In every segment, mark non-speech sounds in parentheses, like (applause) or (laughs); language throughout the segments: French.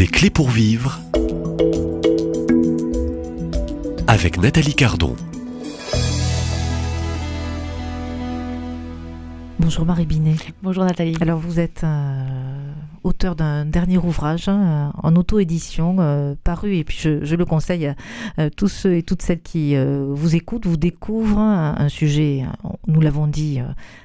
Des clés pour vivre avec Nathalie Cardon. Bonjour Marie Binet. Bonjour Nathalie. Alors vous êtes euh, auteur d'un dernier ouvrage hein, en auto-édition euh, paru et puis je, le conseille à, tous ceux et toutes celles qui euh, vous écoutent, vous découvrent un, un sujet, nous l'avons dit,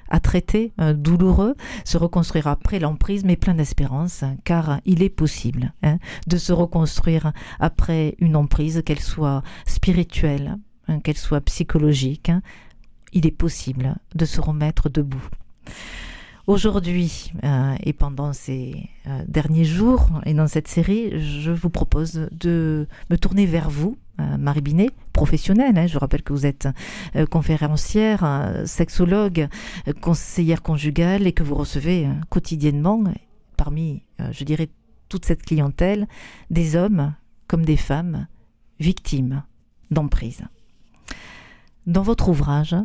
à traiter, douloureux, se reconstruire après l'emprise mais plein d'espérance car il est possible hein, de se reconstruire après une emprise, qu'elle soit spirituelle, hein, qu'elle soit psychologique. il est possible de se remettre debout. Aujourd'hui euh, et pendant ces euh, derniers jours et dans cette série, je vous propose de me tourner vers vous, euh, Marie Binet, professionnelle. Hein. je rappelle que vous êtes conférencière, sexologue, conseillère conjugale et que vous recevez quotidiennement, parmi, je dirais, toute cette clientèle, des hommes comme des femmes victimes d'emprise. Dans votre ouvrage,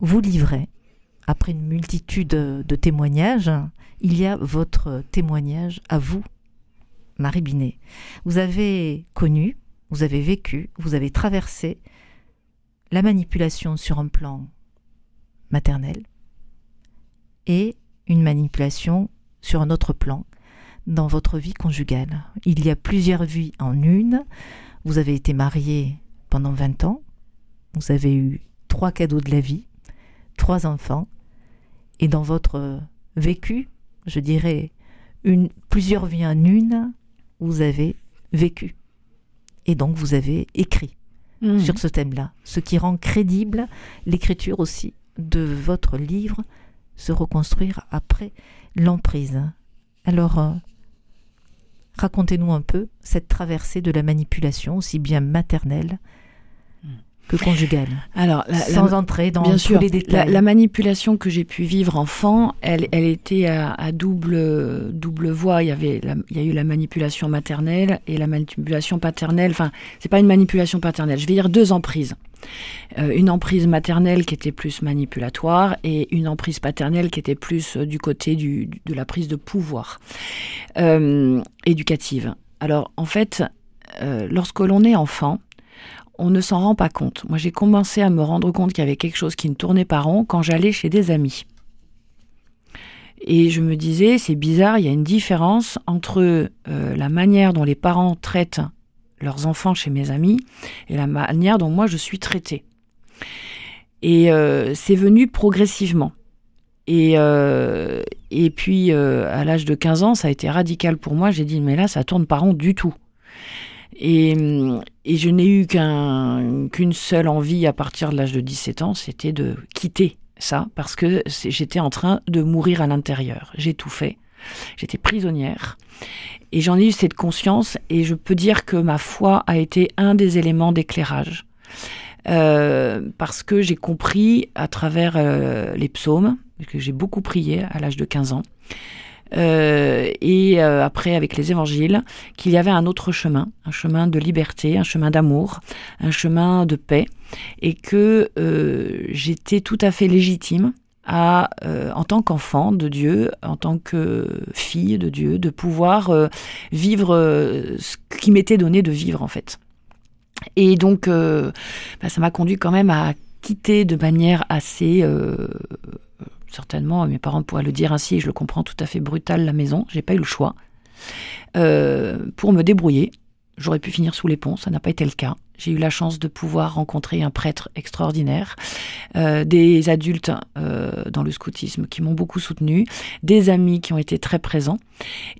vous livrez après une multitude de témoignages, il y a votre témoignage à vous, Marie Binet. Vous avez connu, vous avez vécu, vous avez traversé la manipulation sur un plan maternel et une manipulation sur un autre plan dans votre vie conjugale. Il y a plusieurs vies en une. Vous avez été marié pendant 20 ans. Vous avez eu trois cadeaux de la vie, trois enfants et dans votre vécu, je dirais, une, plusieurs vies en une, vous avez vécu. Et donc vous avez écrit mmh. sur ce thème-là, ce qui rend crédible l'écriture aussi de votre livre, Se reconstruire après l'emprise. Alors, euh, racontez-nous un peu cette traversée de la manipulation, aussi bien maternelle que conjugale. Alors, sans entrer dans bien tous sûr, les détails. La, manipulation que j'ai pu vivre enfant, elle, elle était à, double double voie. Il y avait, il y a eu la manipulation maternelle et la manipulation paternelle. Enfin, c'est pas une manipulation paternelle. Je vais dire deux emprises. Euh, une emprise maternelle qui était plus manipulatoire et une emprise paternelle qui était plus euh, du côté du, de la prise de pouvoir euh, éducative. Alors, en fait, lorsque l'on est enfant, on ne s'en rend pas compte. Moi, j'ai commencé à me rendre compte qu'il y avait quelque chose qui ne tournait pas rond quand j'allais chez des amis. Et je me disais, c'est bizarre, il y a une différence entre euh, la manière dont les parents traitent leurs enfants chez mes amis et la manière dont moi je suis traitée. Et euh, c'est venu progressivement. Et, euh, puis, à l'âge de 15 ans, ça a été radical pour moi. J'ai dit, mais là, ça tourne pas rond du tout. Et, et je n'ai eu qu'une seule envie à partir de l'âge de 17 ans, c'était de quitter ça, parce que j'étais en train de mourir à l'intérieur. J'ai tout fait. J'étais prisonnière. Et j'en ai eu cette conscience, et je peux dire que ma foi a été un des éléments d'éclairage. Euh, parce que j'ai compris à travers euh, les psaumes, que j'ai beaucoup prié à l'âge de 15 ans, euh, et euh, après avec les évangiles, qu'il y avait un autre chemin, un chemin de liberté, un chemin d'amour, un chemin de paix, et que euh, j'étais tout à fait légitime à, en tant qu'enfant de Dieu, en tant que fille de Dieu, de pouvoir vivre ce qui m'était donné de vivre en fait. Et donc, bah, ça m'a conduit quand même à quitter de manière assez certainement, mes parents pourraient le dire ainsi, je le comprends tout à fait brutal, la maison, j'ai pas eu le choix, euh, pour me débrouiller. J'aurais pu finir sous les ponts, ça n'a pas été le cas. J'ai eu la chance de pouvoir rencontrer un prêtre extraordinaire, euh, des adultes euh, dans le scoutisme qui m'ont beaucoup soutenu, des amis qui ont été très présents.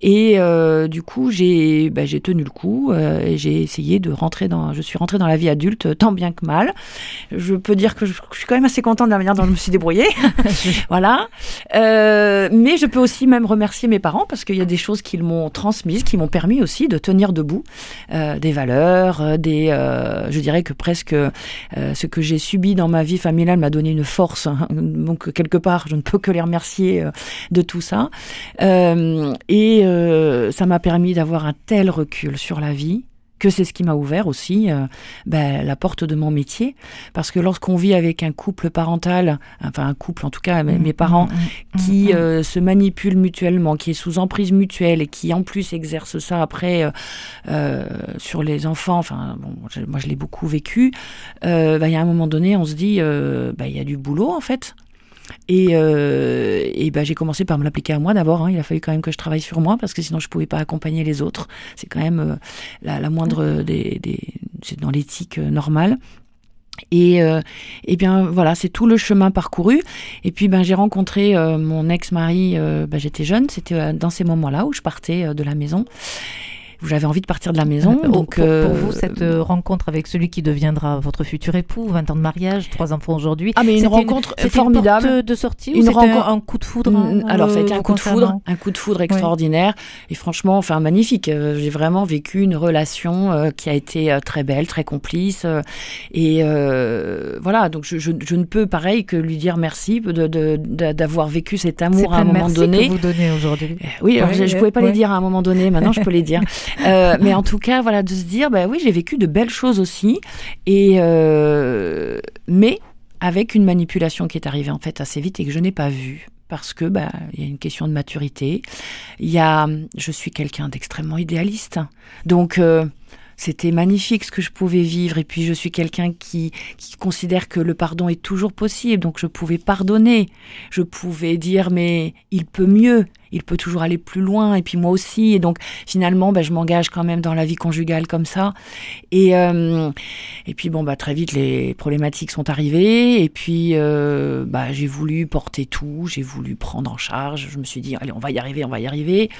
Et euh, du coup, j'ai bah, tenu le coup et j'ai essayé de rentrer dans. Je suis rentrée dans la vie adulte tant bien que mal. Je peux dire que je, suis quand même assez contente de la manière dont je me suis débrouillée. (laughs) voilà. mais je peux aussi même remercier mes parents parce qu'il y a des choses qu'ils m'ont transmises, qui m'ont permis aussi de tenir debout, des valeurs, des euh, je dirais que presque euh, ce que j'ai subi dans ma vie familiale m'a donné une force. Hein. donc quelque part, je ne peux que les remercier euh, de tout ça. et ça m'a permis d'avoir un tel recul sur la vie que c'est ce qui m'a ouvert aussi euh, ben, la porte de mon métier. Parce que lorsqu'on vit avec un couple parental, enfin un couple en tout cas, mes, Mmh, parents, mmh, mmh, qui mmh. euh, se manipulent mutuellement, qui est sous emprise mutuelle et qui en plus exerce ça après euh, sur les enfants, enfin bon, moi je l'ai beaucoup vécu, ben, il y a un moment donné on se dit, ben, il y a du boulot en fait. Et, euh, et ben, j'ai commencé par me l'appliquer à moi d'abord. hein. Il a fallu quand même que je travaille sur moi parce que sinon je pouvais pas accompagner les autres. C'est quand même euh, la, la moindre des, des c'est dans l'éthique euh, normale. Et, euh, et bien voilà, c'est tout le chemin parcouru. Et puis ben j'ai rencontré euh, mon ex-mari. euh, ben, j'étais jeune, c'était dans ces moments-là où je partais de la maison, j'avais envie de partir de la maison. (laughs) Euh, donc pour, euh, pour vous, cette euh, rencontre avec celui qui deviendra votre futur époux, 20 ans de mariage, trois enfants aujourd'hui. ah mais une rencontre c'était formidable. Une porte de sortie Une rencontre- un, un coup de foudre hein, Alors ça a euh, été un vous coup de foudre, un coup de foudre extraordinaire et franchement, enfin magnifique. Euh, J'ai vraiment vécu une relation euh, qui a été euh, très belle, très complice euh, et euh, voilà. Donc je, je- je ne peux pareil que lui dire merci de- de- de- d'avoir vécu cet amour à un moment merci donné. que vous donnez aujourd'hui. Oui, alors je, ouais, pouvais pas les dire à un moment donné. Maintenant, je peux les dire. (laughs) Euh, mais en tout cas, voilà, de se dire, bah oui, j'ai vécu de belles choses aussi, et euh, mais avec une manipulation qui est arrivée en fait assez vite et que je n'ai pas vue parce que bah il y a une question de maturité. Il y a, je suis quelqu'un d'extrêmement idéaliste, donc. euh, c'était magnifique ce que je pouvais vivre. Et puis je suis quelqu'un qui, qui considère que le pardon est toujours possible. Donc je pouvais pardonner. Je pouvais dire mais il peut mieux. Il peut toujours aller plus loin. Et puis moi aussi. Et donc finalement bah, je m'engage quand même dans la vie conjugale comme ça. Et euh, et puis bon bah très vite les problématiques sont arrivées. Et puis euh, bah j'ai voulu porter tout. J'ai voulu prendre en charge. Je me suis dit allez on va y arriver on va y arriver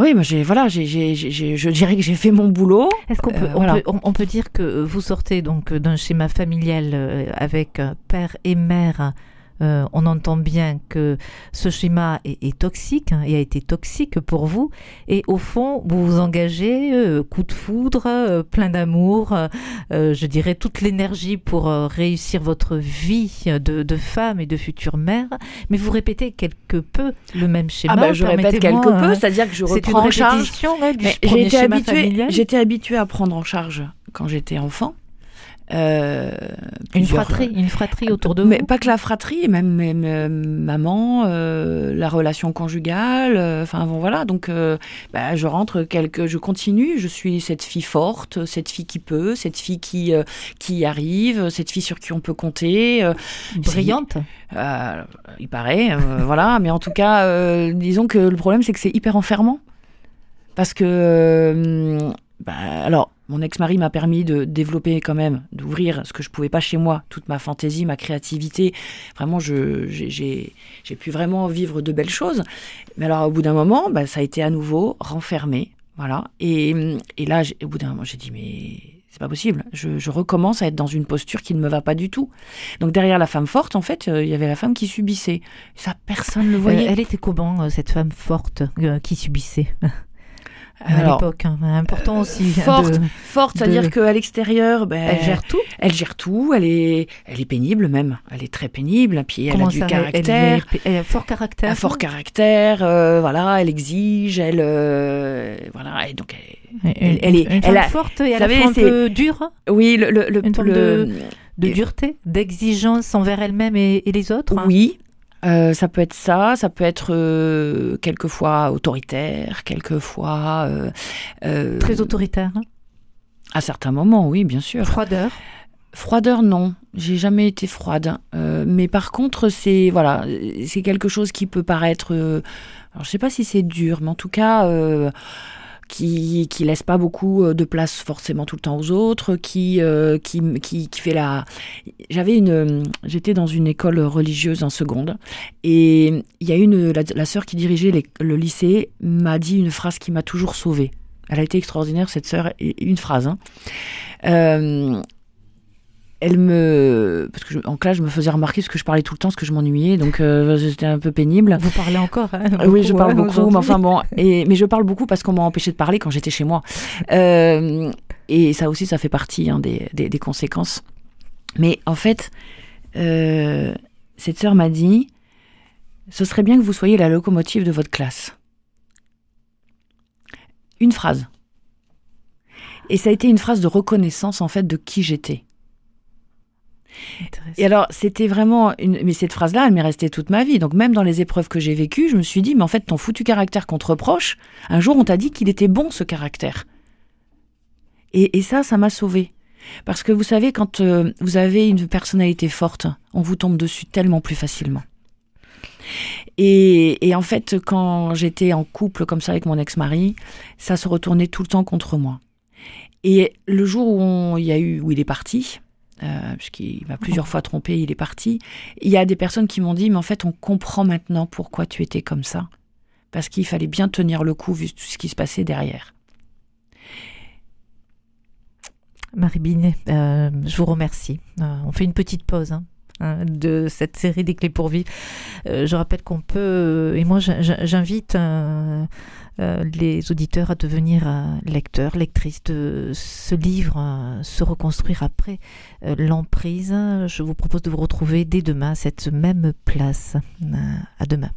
oui, moi j'ai voilà, j'ai, j'ai, j'ai- je dirais que j'ai fait mon boulot. Est-ce qu'on peut, Euh, on voilà. peut, on- on peut dire que vous sortez donc d'un schéma familial euh, avec père et mère euh, on entend bien que ce schéma est, est toxique hein, et a été toxique pour vous. Et au fond, vous vous engagez, euh, coup de foudre, euh, plein d'amour, je dirais toute l'énergie pour réussir votre vie de, de femme et de future mère. Mais vous répétez quelque peu le même schéma. Ah bah, je répète quelque peu, hein. c'est-à-dire que je C'est une reprends en charge. ouais, schéma habituée, familial. j'étais habituée à prendre en charge quand j'étais enfant. Euh, Une fratrie, une fratrie autour de mais vous. pas que la fratrie, même, même, euh, maman, euh, la relation conjugale. euh, Enfin bon voilà, donc euh, bah, je rentre quelque, je continue. Je suis cette fille forte, cette fille qui peut, cette fille qui euh, qui arrive, cette fille sur qui on peut compter. euh, Brillante. euh, il paraît, euh, (laughs) voilà. Mais en tout cas, euh, disons que le problème, c'est que c'est hyper enfermant. Parce que, euh, bah, alors, mon ex-mari m'a permis de développer quand même, d'ouvrir ce que je pouvais pas chez moi, toute ma fantaisie, ma créativité. Vraiment, j'ai, pu vraiment vivre de belles choses. Mais alors, au bout d'un moment, bah, ça a été à nouveau renfermé. Voilà. Et, et là, au bout d'un moment, j'ai dit, mais c'est pas possible. Je, je recommence à être dans une posture qui ne me va pas du tout. Donc derrière la femme forte, en fait, euh, il y avait la femme qui subissait. Ça, personne ne le voyait. Euh, elle était comment, euh, cette femme forte euh, qui subissait? (laughs) à l'époque hein, Important aussi. hein, forte, de- forte, c'est-à-dire de- qu'à l'extérieur, ben, Elle gère tout. elle gère tout. Elle est, elle est pénible même. Elle est très pénible. Puis elle Comment a du ça, elle- caractère. Elle, elle a fort caractère. Un fort caractère, euh, voilà, elle exige, elle, euh, voilà, et donc, elle- Une, elle est- elle a- forte et savez, fois un peu dure, oui, le, le, le- Une forme le- de Et- dureté, d'exigence envers elle-même et, et les autres. hein. oui, euh, ça peut être ça, ça peut être euh, quelquefois autoritaire, quelquefois, euh, euh, Très autoritaire. hein. à certains moments, oui, bien sûr. Froideur? Froideur, non. J'ai jamais été froide. Euh, mais par contre, c'est voilà, c'est quelque chose qui peut paraître. euh, alors, je sais pas si c'est dur, mais en tout cas, euh, qui qui laisse pas beaucoup euh, de place forcément tout le temps aux autres, qui euh, qui, qui qui fait la. J'avais une, j'étais dans une école religieuse en seconde, et il y a une la, sœur qui dirigeait le lycée m'a dit une phrase qui m'a toujours sauvée. Elle a été extraordinaire cette sœur. Une phrase. Hein. Euh, elle me parce que je- en classe je me faisais remarquer parce que je parlais tout le temps parce que je m'ennuyais donc euh, c'était un peu pénible. Vous parlez encore. hein, oui je parle hein, beaucoup mais enfin bon (laughs) et mais je parle beaucoup parce qu'on m'a empêché de parler quand j'étais chez moi. Euh, et ça aussi ça fait partie hein, des, des, des conséquences. Mais en fait euh, cette sœur m'a dit ce serait bien que vous soyez la locomotive de votre classe. Une phrase. Et ça a été une phrase de reconnaissance en fait de qui j'étais. Et alors, c'était vraiment une. Mais cette phrase-là, elle m'est restée toute ma vie. Donc, même dans les épreuves que j'ai vécues, je me suis dit, mais en fait, ton foutu caractère qu'on te reproche, un jour, on t'a dit qu'il était bon, ce caractère. Et, ça, ça m'a sauvée. Parce que vous savez, quand euh, vous avez une personnalité forte, on vous tombe dessus tellement plus facilement. Et, et en fait, quand j'étais en couple comme ça avec mon ex-mari, ça se retournait tout le temps contre moi. Et le jour où on- y a eu, où il est parti, euh, puisqu'il m'a plusieurs fois trompé, il est parti. Il y a des personnes qui m'ont dit, mais en fait, on comprend maintenant pourquoi tu étais comme ça. Parce qu'il fallait bien tenir le coup vu tout ce qui se passait derrière. Marie Binet, euh, je vous remercie. Euh, on fait une petite pause hein, hein, de cette série des clés pour vivre. Euh, je rappelle qu'on peut, euh, et moi j'in- j'in- j'invite euh, les auditeurs à devenir lecteurs, lectrices de ce livre, Se reconstruire après l'emprise. Je vous propose de vous retrouver dès demain à cette même place. À demain.